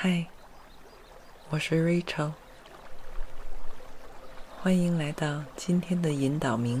嗨，我是 Rachel，欢迎来到今天的引导名。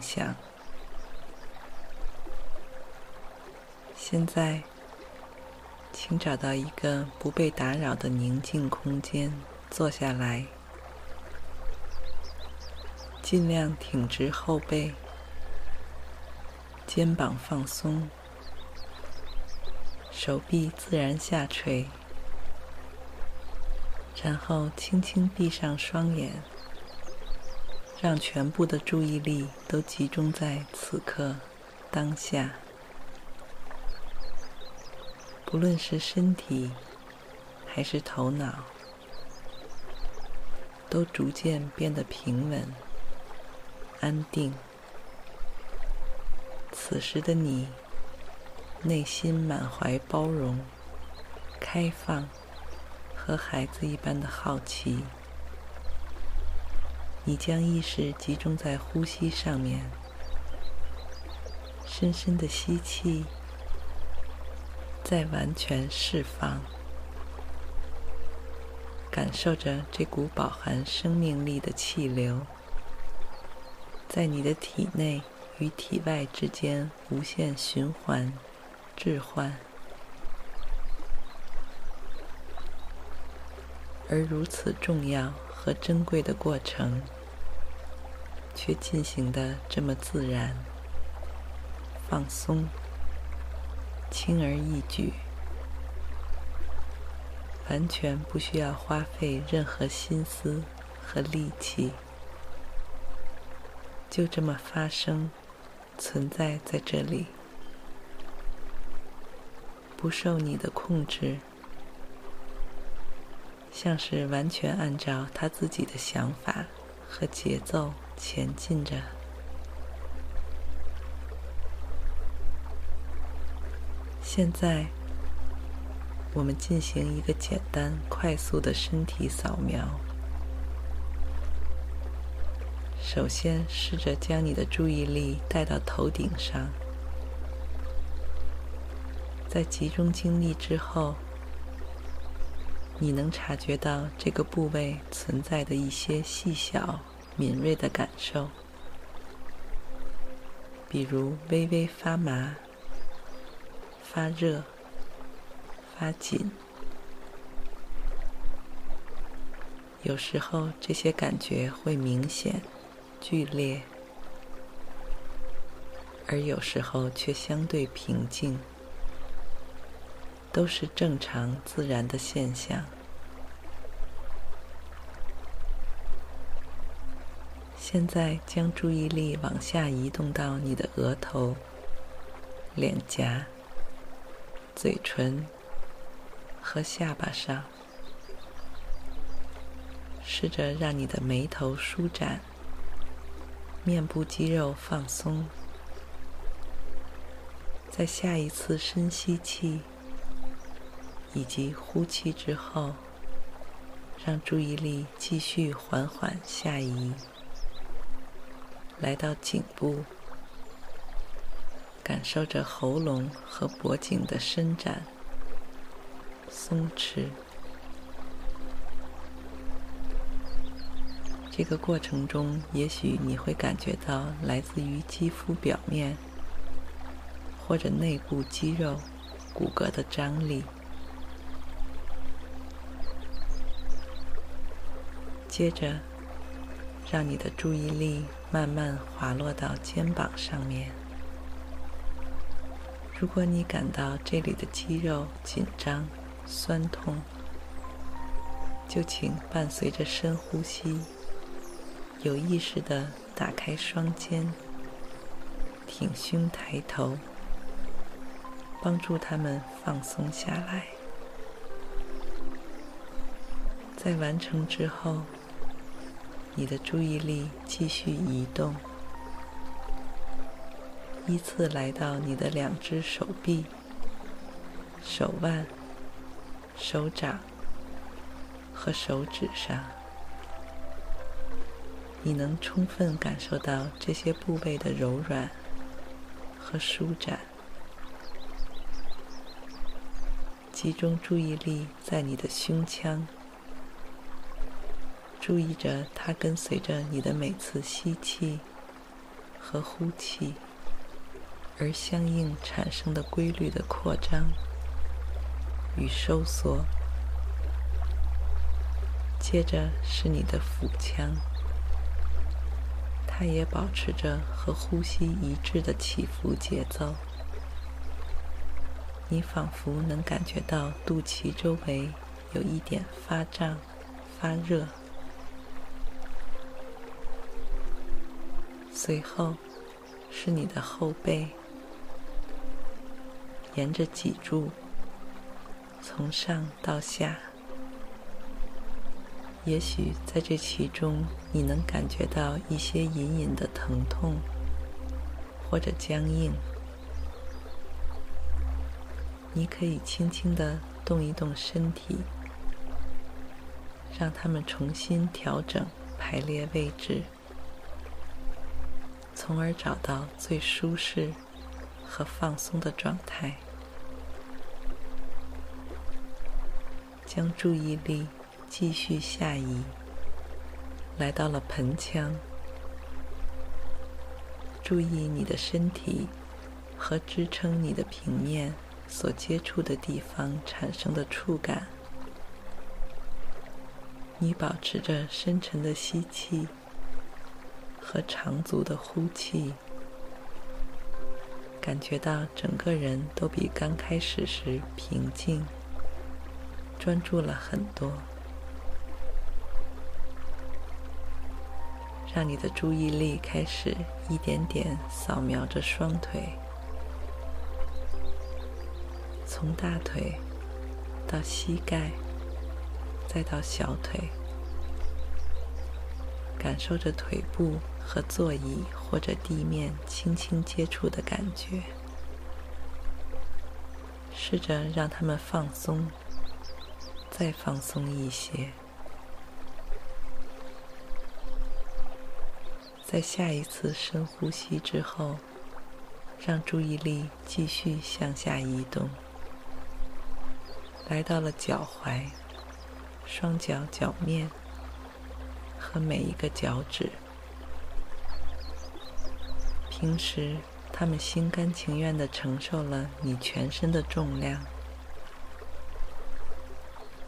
想，现在，请找到一个不被打扰的宁静空间，坐下来，尽量挺直后背，肩膀放松，手臂自然下垂，然后轻轻闭上双眼。让全部的注意力都集中在此刻、当下。不论是身体还是头脑，都逐渐变得平稳、安定。此时的你，内心满怀包容、开放和孩子一般的好奇。你将意识集中在呼吸上面，深深的吸气，再完全释放，感受着这股饱含生命力的气流，在你的体内与体外之间无限循环、置换，而如此重要和珍贵的过程。却进行的这么自然、放松、轻而易举，完全不需要花费任何心思和力气，就这么发生、存在在这里，不受你的控制，像是完全按照他自己的想法和节奏。前进着。现在，我们进行一个简单、快速的身体扫描。首先，试着将你的注意力带到头顶上，在集中精力之后，你能察觉到这个部位存在的一些细小。敏锐的感受，比如微微发麻、发热、发紧。有时候这些感觉会明显、剧烈，而有时候却相对平静，都是正常自然的现象。现在将注意力往下移动到你的额头、脸颊、嘴唇和下巴上，试着让你的眉头舒展，面部肌肉放松。在下一次深吸气以及呼气之后，让注意力继续缓缓下移。来到颈部，感受着喉咙和脖颈的伸展、松弛。这个过程中，也许你会感觉到来自于肌肤表面或者内部肌肉、骨骼的张力。接着，让你的注意力。慢慢滑落到肩膀上面。如果你感到这里的肌肉紧张、酸痛，就请伴随着深呼吸，有意识的打开双肩，挺胸抬头，帮助他们放松下来。在完成之后，你的注意力继续移动，依次来到你的两只手臂、手腕、手掌和手指上。你能充分感受到这些部位的柔软和舒展。集中注意力在你的胸腔，注意着它跟随着你的每次吸气和呼气而相应产生的规律的扩张与收缩。接着是你的腹腔，它也保持着和呼吸一致的起伏节奏。你仿佛能感觉到肚脐周围有一点发胀、发热。随后是你的后背，沿着脊柱从上到下。也许在这其中，你能感觉到一些隐隐的疼痛或者僵硬。你可以轻轻地动一动身体，让它们重新调整排列位置，从而找到最舒适和放松的状态。将注意力继续下移，来到了盆腔，注意你的身体和支撑你的平面。所接触的地方产生的触感，你保持着深沉的吸气和长足的呼气，感觉到整个人都比刚开始时平静、专注了很多。让你的注意力开始一点点扫描着双腿。从大腿到膝盖，再到小腿，感受着腿部和座椅或者地面轻轻接触的感觉。试着让他们放松，再放松一些。在下一次深呼吸之后，让注意力继续向下移动。来到了脚踝、双脚脚面和每一个脚趾。平时，他们心甘情愿地承受了你全身的重量，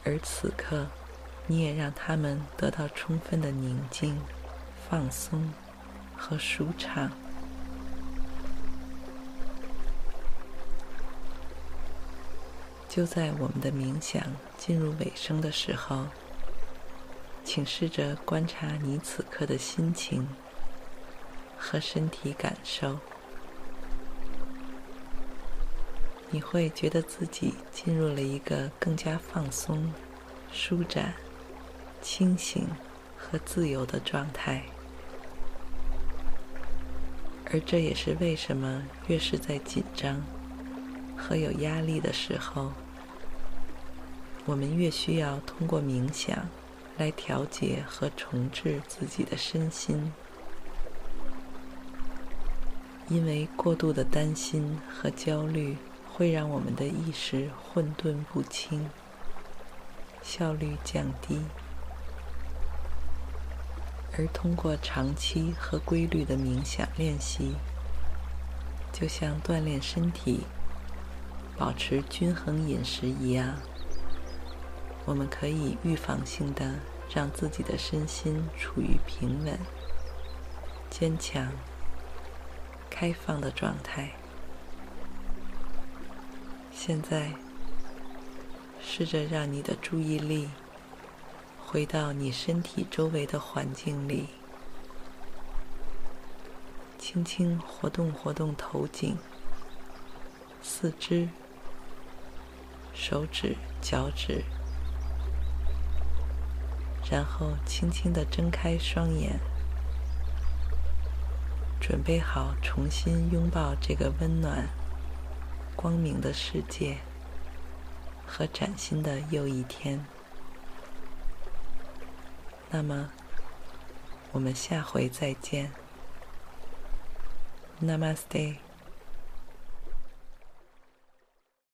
而此刻，你也让他们得到充分的宁静、放松和舒畅。就在我们的冥想进入尾声的时候，请试着观察你此刻的心情和身体感受。你会觉得自己进入了一个更加放松、舒展、清醒和自由的状态。而这也是为什么越是在紧张和有压力的时候，我们越需要通过冥想来调节和重置自己的身心，因为过度的担心和焦虑会让我们的意识混沌不清，效率降低。而通过长期和规律的冥想练习，就像锻炼身体、保持均衡饮食一样。我们可以预防性的让自己的身心处于平稳、坚强、开放的状态。现在，试着让你的注意力回到你身体周围的环境里，轻轻活动活动头颈、四肢、手指、脚趾。然后轻轻的睁开双眼，准备好重新拥抱这个温暖、光明的世界和崭新的又一天。那么，我们下回再见。Namaste。